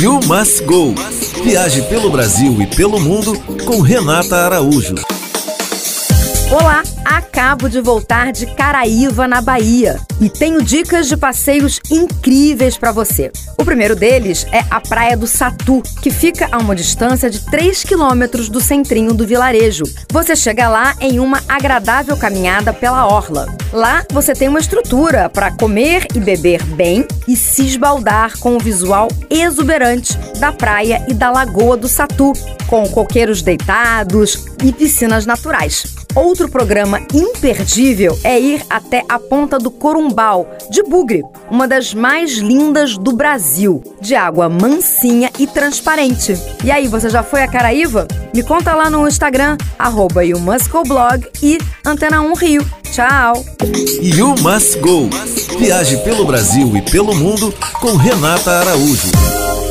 You Must Go. Viaje pelo Brasil e pelo mundo com Renata Araújo. Olá, acabo de voltar de Caraíva, na Bahia, e tenho dicas de passeios incríveis para você. O primeiro deles é a Praia do Satu, que fica a uma distância de 3 quilômetros do centrinho do vilarejo. Você chega lá em uma agradável caminhada pela orla. Lá você tem uma estrutura para comer e beber bem e se esbaldar com o visual exuberante da praia e da Lagoa do Satu, com coqueiros deitados e piscinas naturais. Outro programa imperdível é ir até a Ponta do Corumbau, de Bugre, uma das mais lindas do Brasil, de água mansinha e transparente. E aí, você já foi a Caraíva? Me conta lá no Instagram, arroba e Antena 1 Rio. Tchau! You Must Go. Viaje pelo Brasil e pelo mundo com Renata Araújo.